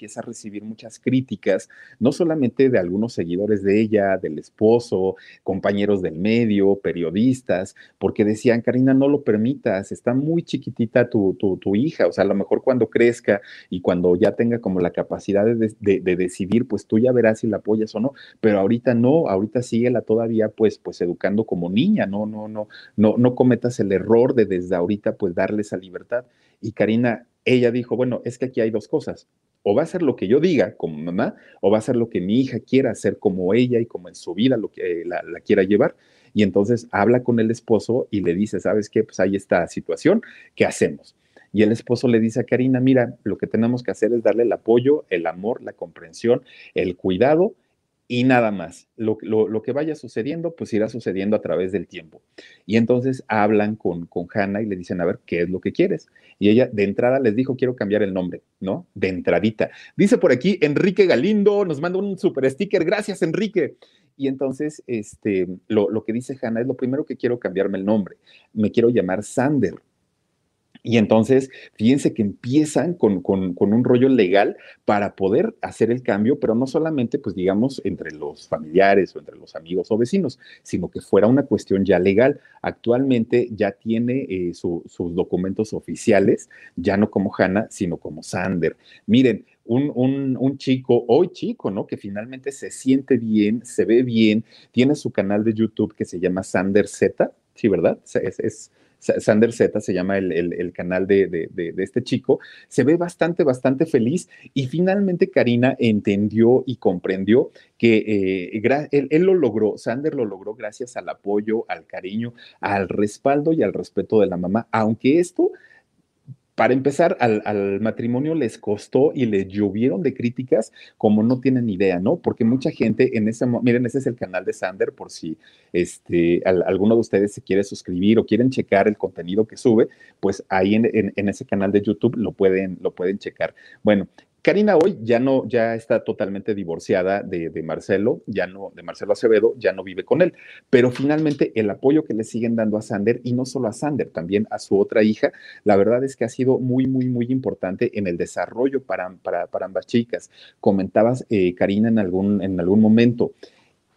empieza a recibir muchas críticas, no solamente de algunos seguidores de ella, del esposo, compañeros del medio, periodistas, porque decían, Karina, no lo permitas, está muy chiquitita tu, tu, hija, o sea, a lo mejor cuando crezca y cuando ya tenga como la capacidad de, de, decidir, pues tú ya verás si la apoyas o no, pero ahorita no, ahorita síguela todavía pues, pues educando como niña, no, no, no, no, no cometas el error de desde ahorita pues darle esa libertad. Y Karina, ella dijo, bueno, es que aquí hay dos cosas o va a ser lo que yo diga como mamá, o va a ser lo que mi hija quiera hacer como ella y como en su vida lo que la, quiera llevar. Y entonces habla con el esposo y le dice, ¿sabes qué? Pues hay esta situación, ¿qué hacemos? Y el esposo le dice a Karina, mira, lo que tenemos que hacer es darle el apoyo, el amor, la comprensión, el cuidado y nada más. Lo, que vaya sucediendo, pues irá sucediendo a través del tiempo. Y entonces hablan con, con Hannah y le dicen, a ver, ¿qué es lo que quieres? Y ella de entrada les dijo, quiero cambiar el nombre, ¿no? De entradita. Dice por aquí Enrique Galindo, nos manda un super sticker, gracias Enrique. Y entonces, este, lo, lo que dice Hannah es lo primero que quiero cambiarme el nombre. Me quiero llamar Sander y entonces, fíjense que empiezan con, un rollo legal para poder hacer el cambio, pero no solamente, pues digamos, entre los familiares o entre los amigos o vecinos, sino que fuera una cuestión ya legal. Actualmente ya tiene eh, sus documentos oficiales, ya no como Hannah, sino como Sander. Miren, un, un, chico, hoy chico, ¿no? Que finalmente se siente bien, se ve bien, tiene su canal de YouTube que se llama Sander Z, ¿sí, verdad? es Sander Z se llama el, canal de, este chico, se ve bastante, bastante feliz y finalmente Karina entendió y comprendió que eh, él, él, lo logró, Sander lo logró gracias al apoyo, al cariño, al respaldo y al respeto de la mamá, aunque esto para empezar, al, matrimonio les costó y les llovieron de críticas como no tienen idea, ¿no? Porque mucha gente en ese, miren, ese es el canal de Sander, por si este, alguno de ustedes se quiere suscribir o quieren checar el contenido que sube, pues ahí en, en ese canal de YouTube lo pueden, lo pueden checar. Bueno, Karina hoy ya no, ya está totalmente divorciada de, Marcelo, ya no, de Marcelo Acevedo, ya no vive con él. Pero finalmente el apoyo que le siguen dando a Sander, y no solo a Sander, también a su otra hija, la verdad es que ha sido muy, muy, muy importante en el desarrollo para, para, ambas chicas. Comentabas, eh, Karina, en algún, en algún momento,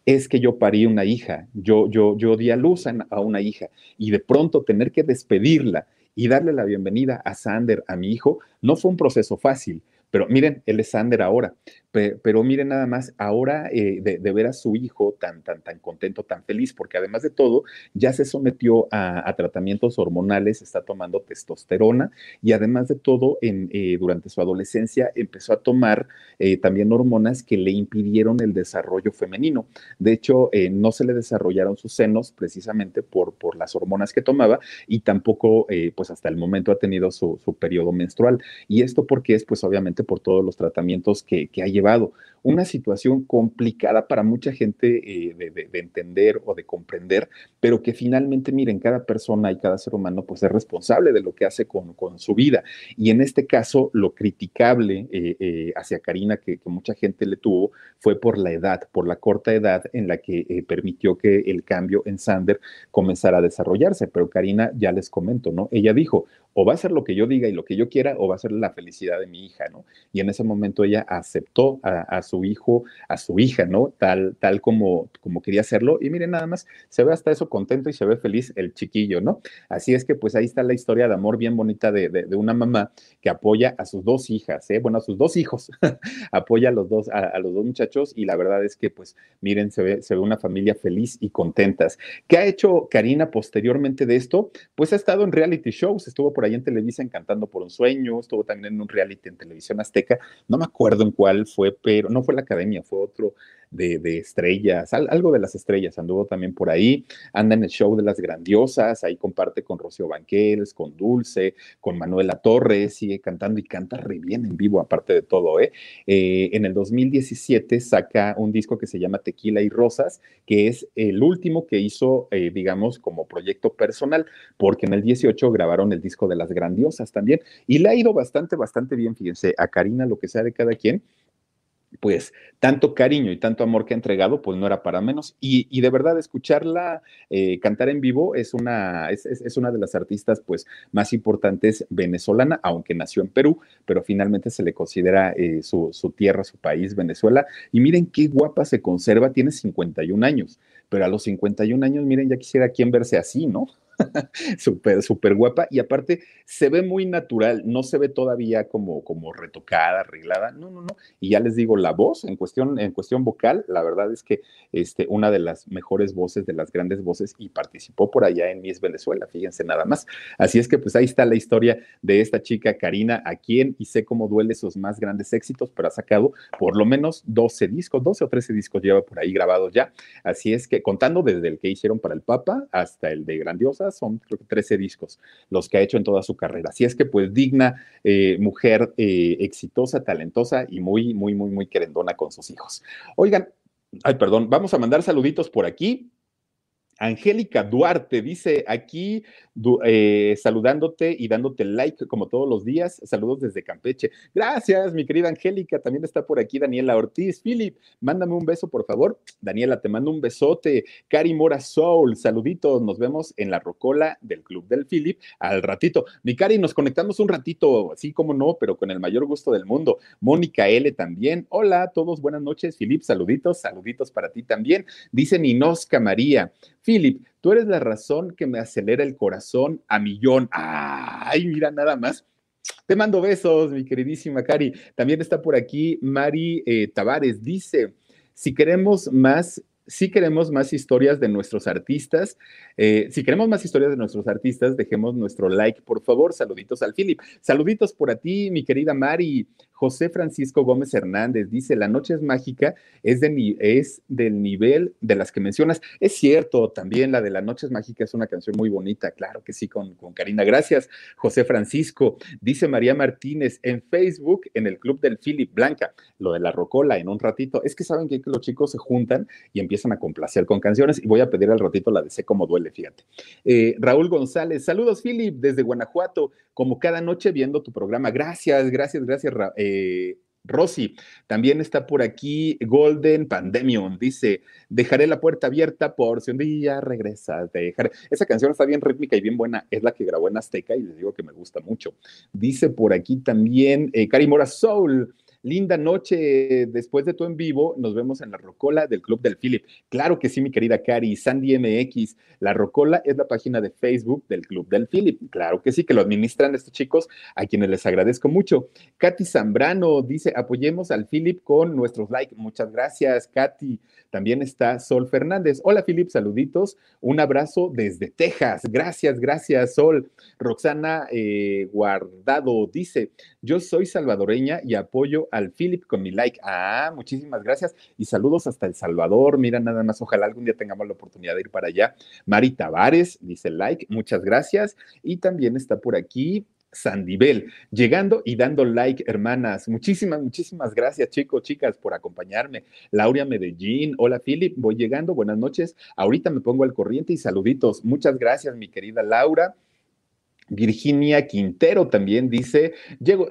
es que yo parí una hija, yo, yo, yo di a luz a una hija, y de pronto tener que despedirla y darle la bienvenida a Sander, a mi hijo, no fue un proceso fácil pero miren, él es Sander ahora, pero, miren nada más, ahora eh, de, ver a su hijo tan, tan, tan contento, tan feliz, porque además de todo, ya se sometió a, tratamientos hormonales, está tomando testosterona y además de todo, en, eh, durante su adolescencia empezó a tomar eh, también hormonas que le impidieron el desarrollo femenino. De hecho, no se le desarrollaron sus senos precisamente por, por las hormonas que tomaba y tampoco, pues hasta el momento ha tenido su, su periodo menstrual. Y esto porque es, pues obviamente, por todos los tratamientos que, ha llevado. Una situación complicada para mucha gente eh, de, entender o de comprender, pero que finalmente, miren, cada persona y cada ser humano pues es responsable de lo que hace con, su vida. Y en este caso, lo criticable eh, eh, hacia Karina que, mucha gente le tuvo fue por la edad, por la corta edad en la que permitió que el cambio en Sander comenzara a desarrollarse. Pero Karina, ya les comento, ¿no? Ella dijo, o va a ser lo que yo diga y lo que yo quiera, o va a ser la felicidad de mi hija, ¿no? Y en ese momento ella aceptó a, su hijo, a su hija, ¿no? Tal, tal como, como quería hacerlo. Y miren, nada más, se ve hasta eso contento y se ve feliz el chiquillo, ¿no? Así es que pues ahí está la historia de amor bien bonita de, una mamá que apoya a sus dos hijas, ¿eh? Bueno, a sus dos hijos, apoya a los dos, a, los dos muchachos y la verdad es que pues miren, se ve, se ve una familia feliz y contentas. ¿Qué ha hecho Karina posteriormente de esto? Pues ha estado en reality shows, estuvo por ahí en Televisa encantando por un sueño, estuvo también en un reality en televisión azteca, no me acuerdo en cuál fue, pero no fue la academia, fue otro de, estrellas, algo de las estrellas, anduvo también por ahí, anda en el show de las grandiosas, ahí comparte con Rocío Banquels, con Dulce, con Manuela Torres, sigue cantando y canta re bien en vivo, aparte de todo, ¿eh? ¿eh? en el 2017 saca un disco que se llama Tequila y Rosas, que es el último que hizo, eh, digamos, como proyecto personal, porque en el 18 grabaron el disco de las grandiosas también, y le ha ido bastante, bastante bien, fíjense, a Karina, lo que sea de cada quien, pues tanto cariño y tanto amor que ha entregado, pues no era para menos. Y, de verdad, escucharla eh, cantar en vivo es una, es, una de las artistas pues más importantes venezolana, aunque nació en Perú, pero finalmente se le considera eh, su, su, tierra, su país, Venezuela. Y miren qué guapa se conserva, tiene 51 años, pero a los 51 años, miren, ya quisiera quien verse así, ¿no? súper, súper guapa y aparte se ve muy natural, no se ve todavía como, como retocada, arreglada, no, no, no. Y ya les digo, la voz en cuestión, en cuestión vocal, la verdad es que este, una de las mejores voces, de las grandes voces y participó por allá en Miss Venezuela, fíjense nada más. Así es que pues ahí está la historia de esta chica Karina, a quien y sé cómo duele sus más grandes éxitos, pero ha sacado por lo menos 12 discos, 12 o 13 discos lleva por ahí grabados ya. Así es que contando desde el que hicieron para el Papa hasta el de Grandiosa, son creo que 13 discos los que ha hecho en toda su carrera. Así es que pues digna eh, mujer eh, exitosa, talentosa y muy, muy, muy, muy querendona con sus hijos. Oigan, Ay, perdón, vamos a mandar saluditos por aquí. Angélica Duarte dice aquí eh, saludándote y dándote like como todos los días. Saludos desde Campeche. Gracias, mi querida Angélica. También está por aquí Daniela Ortiz. Philip, mándame un beso, por favor. Daniela, te mando un besote. Cari Mora Soul, saluditos. Nos vemos en la rocola del Club del Philip al ratito. Mi Cari, nos conectamos un ratito, así como no, pero con el mayor gusto del mundo. Mónica L también. Hola a todos, buenas noches. Philip, saluditos, saluditos para ti también. Dice Ninosca María. Tú eres la razón que me acelera el corazón a millón. Ay, mira nada más. Te mando besos, mi queridísima Cari. También está por aquí Mari eh, Tavares. Dice, si queremos más si queremos más historias de nuestros artistas, eh, si queremos más historias de nuestros artistas, dejemos nuestro like, por favor. Saluditos al Philip. Saluditos por a ti, mi querida Mari. José Francisco Gómez Hernández dice, la noche es mágica, es, de, es del nivel de las que mencionas. Es cierto, también la de la noche es mágica es una canción muy bonita, claro que sí, con, con Karina. Gracias, José Francisco. Dice María Martínez en Facebook, en el Club del Philip Blanca, lo de la rocola en un ratito. Es que saben que los chicos se juntan y empiezan a complacer con canciones y voy a pedir al ratito la de Sé cómo duele, fíjate. Eh, Raúl González, saludos Philip desde Guanajuato, como cada noche viendo tu programa. Gracias, gracias, gracias. Eh, Rosy, también está por aquí Golden Pandemion, dice, dejaré la puerta abierta por si un día regresas, dejaré. Esa canción está bien rítmica y bien buena, es la que grabó en Azteca y les digo que me gusta mucho. Dice por aquí también eh, Karimora Soul, Linda noche, después de tu en vivo, nos vemos en la Rocola del Club del Philip. Claro que sí, mi querida Cari, Sandy MX. La Rocola es la página de Facebook del Club del Philip. Claro que sí, que lo administran estos chicos, a quienes les agradezco mucho. Katy Zambrano dice, apoyemos al Philip con nuestros likes. Muchas gracias, Katy. También está Sol Fernández. Hola, Philip, saluditos. Un abrazo desde Texas. Gracias, gracias, Sol. Roxana eh, Guardado dice, yo soy salvadoreña y apoyo al Philip con mi like. Ah, muchísimas gracias y saludos hasta El Salvador. Mira, nada más, ojalá algún día tengamos la oportunidad de ir para allá. Mari Tavares dice like, muchas gracias. Y también está por aquí Sandibel, llegando y dando like, hermanas. Muchísimas, muchísimas gracias, chicos, chicas, por acompañarme. Lauria Medellín, hola, Philip, voy llegando, buenas noches. Ahorita me pongo al corriente y saluditos. Muchas gracias, mi querida Laura. Virginia Quintero también dice,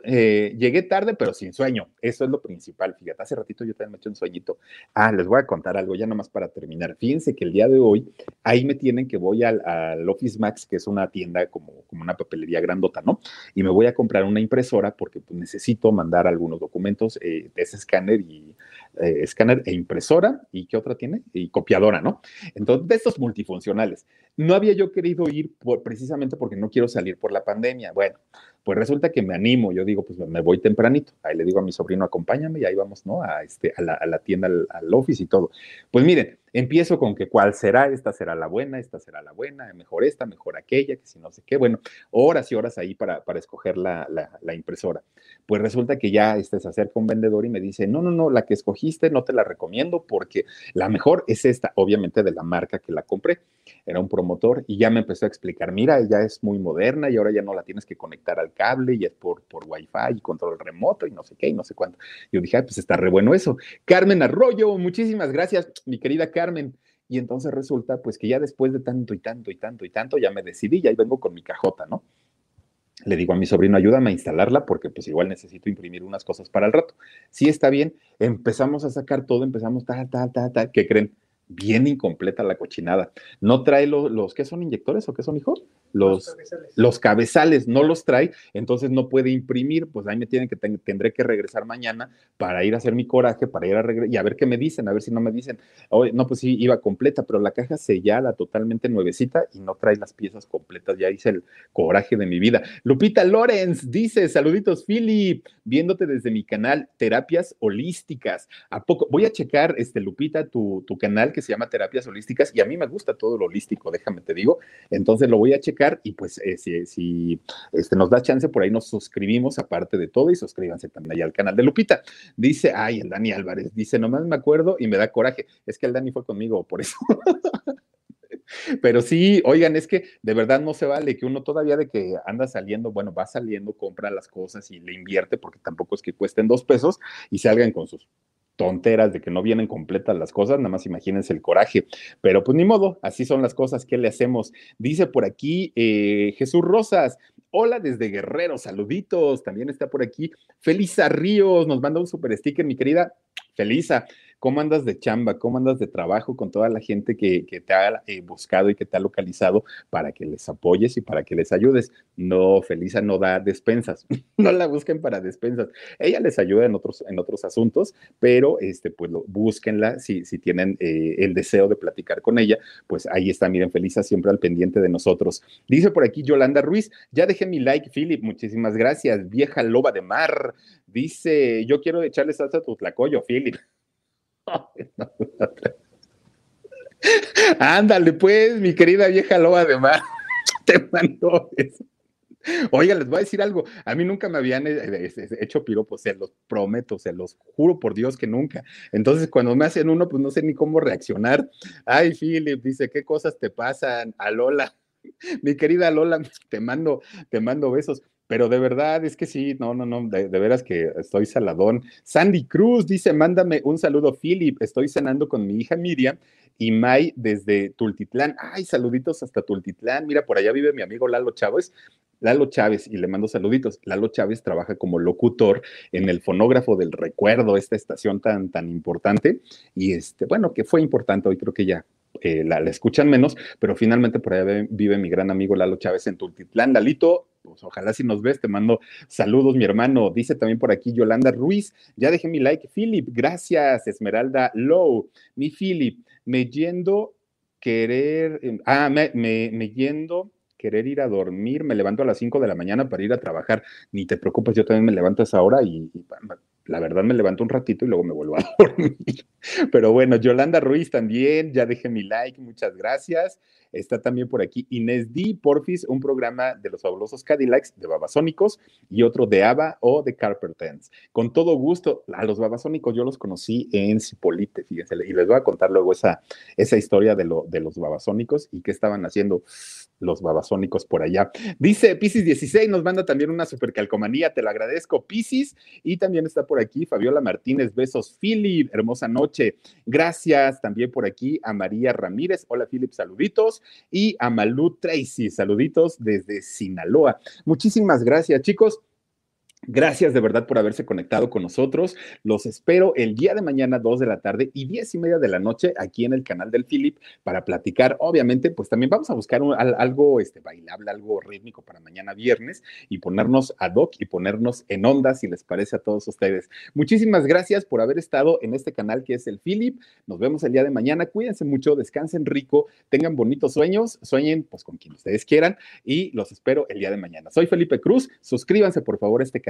eh, llegué tarde pero sin sueño, eso es lo principal, fíjate, hace ratito yo también me eché un sueñito. Ah, les voy a contar algo ya nomás para terminar. Fíjense que el día de hoy, ahí me tienen que voy al, Office Max, que es una tienda como, como una papelería grandota, ¿no? Y me voy a comprar una impresora porque pues, necesito mandar algunos documentos eh, de ese escáner y eh, escáner e impresora, ¿y qué otra tiene? Y copiadora, ¿no? Entonces, de estos multifuncionales. No había yo querido ir por, precisamente porque no quiero salir por la pandemia. Bueno, pues resulta que me animo, yo digo, pues me voy tempranito. Ahí le digo a mi sobrino, acompáñame y ahí vamos, ¿no? A, este, a, la, tienda, al, al, office y todo. Pues miren, empiezo con que cuál será, esta será la buena, esta será la buena, mejor esta, mejor aquella, que si no sé qué. Bueno, horas y horas ahí para, para escoger la, la, impresora. Pues resulta que ya este, se acerca un vendedor y me dice, no, no, no, la que escogiste no te la recomiendo porque la mejor es esta, obviamente de la marca que la compré. Era un promotor y ya me empezó a explicar, mira, ya es muy moderna y ahora ya no la tienes que conectar al cable y es por, por Wi-Fi y control remoto y no sé qué y no sé cuánto. Yo dije, pues está re bueno eso. Carmen Arroyo, muchísimas gracias, mi querida Carmen. Y entonces resulta, pues que ya después de tanto y tanto y tanto y tanto, ya me decidí, ya vengo con mi cajota, ¿no? Le digo a mi sobrino, ayúdame a instalarla porque pues igual necesito imprimir unas cosas para el rato. Sí, está bien. Empezamos a sacar todo, empezamos, ta, ta, ta, ta. ¿Qué creen? Bien incompleta la cochinada. No trae los, los ¿qué son inyectores o qué son, hijo? Los, los, cabezales. no los trae, entonces no puede imprimir, pues ahí me tienen que, tendré que regresar mañana para ir a hacer mi coraje, para ir a y a ver qué me dicen, a ver si no me dicen, no, pues sí, iba completa, pero la caja sellada, totalmente nuevecita y no trae las piezas completas, ya hice el coraje de mi vida. Lupita Lorenz dice, saluditos, Philip, viéndote desde mi canal Terapias Holísticas. ¿A poco? Voy a checar, este, Lupita, tu, tu canal que se llama Terapias Holísticas y a mí me gusta todo lo holístico, déjame te digo. Entonces lo voy a checar y pues eh, si, este, nos da chance, por ahí nos suscribimos aparte de todo y suscríbanse también allá al canal de Lupita. Dice, ay, el Dani Álvarez, dice, nomás me acuerdo y me da coraje. Es que el Dani fue conmigo, por eso. Pero sí, oigan, es que de verdad no se vale que uno todavía de que anda saliendo, bueno, va saliendo, compra las cosas y le invierte, porque tampoco es que cuesten dos pesos y salgan con sus tonteras de que no vienen completas las cosas, nada más imagínense el coraje. Pero pues ni modo, así son las cosas, ¿qué le hacemos? Dice por aquí eh, Jesús Rosas, hola desde Guerrero, saluditos, también está por aquí Felisa Ríos, nos manda un super sticker, mi querida Felisa. ¿Cómo andas de chamba? ¿Cómo andas de trabajo con toda la gente que, te ha eh, buscado y que te ha localizado para que les apoyes y para que les ayudes? No, Felisa no da despensas, no la busquen para despensas. Ella les ayuda en otros, en otros asuntos, pero este, pues lo, búsquenla si, si tienen eh, el deseo de platicar con ella, pues ahí está, miren, Felisa siempre al pendiente de nosotros. Dice por aquí Yolanda Ruiz, ya dejé mi like, Philip, muchísimas gracias, vieja loba de mar. Dice, yo quiero echarle salsa a tu tlacoyo, Philip. Ándale, pues, mi querida vieja loba de mar, te mando eso. Oiga, les voy a decir algo. A mí nunca me habían eh, eh, hecho piropos, se los prometo, se los juro por Dios que nunca. Entonces, cuando me hacen uno, pues no sé ni cómo reaccionar. Ay, Philip, dice, ¿qué cosas te pasan? A Lola, mi querida Lola, te mando, te mando besos. Pero de verdad, es que sí, no, no, no, de, veras que estoy saladón. Sandy Cruz dice, mándame un saludo, Philip. Estoy cenando con mi hija Miriam y May desde Tultitlán. Ay, saluditos hasta Tultitlán. Mira, por allá vive mi amigo Lalo Chávez. Lalo Chávez, y le mando saluditos. Lalo Chávez trabaja como locutor en el fonógrafo del recuerdo, esta estación tan, tan importante. Y este, bueno, que fue importante, hoy creo que ya eh, la, la, escuchan menos, pero finalmente por allá vive mi gran amigo Lalo Chávez en Tultitlán. Lalito, pues ojalá si nos ves, te mando saludos, mi hermano. Dice también por aquí Yolanda Ruiz, ya dejé mi like. Philip, gracias. Esmeralda Low, mi Philip, me yendo querer, em, ah, me, me, yendo querer ir a dormir, me levanto a las 5 de la mañana para ir a trabajar. Ni te preocupes, yo también me levanto a esa hora y, y la verdad me levanto un ratito y luego me vuelvo a dormir. Pero bueno, Yolanda Ruiz también, ya dejé mi like, muchas gracias. Está también por aquí Inés D. Porfis, un programa de los fabulosos Cadillacs de Babasónicos y otro de ABBA o de Carpenters. Con todo gusto, a los Babasónicos yo los conocí en Cipolite, fíjense, y les voy a contar luego esa, esa historia de, lo, de los Babasónicos y qué estaban haciendo los babasónicos por allá. Dice Piscis 16, nos manda también una supercalcomanía, te lo agradezco, Piscis. Y también está por aquí Fabiola Martínez, besos, Philip, hermosa noche. Gracias también por aquí a María Ramírez, hola Philip, saluditos. Y a Malú Tracy, saluditos desde Sinaloa. Muchísimas gracias, chicos. Gracias de verdad por haberse conectado con nosotros. Los espero el día de mañana, 2 de la tarde y 10 y media de la noche aquí en el canal del Philip para platicar. Obviamente, pues también vamos a buscar algo este, bailable, algo rítmico para mañana viernes y ponernos ad hoc y ponernos en onda, si les parece a todos ustedes. Muchísimas gracias por haber estado en este canal que es el Philip. Nos vemos el día de mañana. Cuídense mucho, descansen rico, tengan bonitos sueños, sueñen pues con quien ustedes quieran y los espero el día de mañana. Soy Felipe Cruz. Suscríbanse por favor a este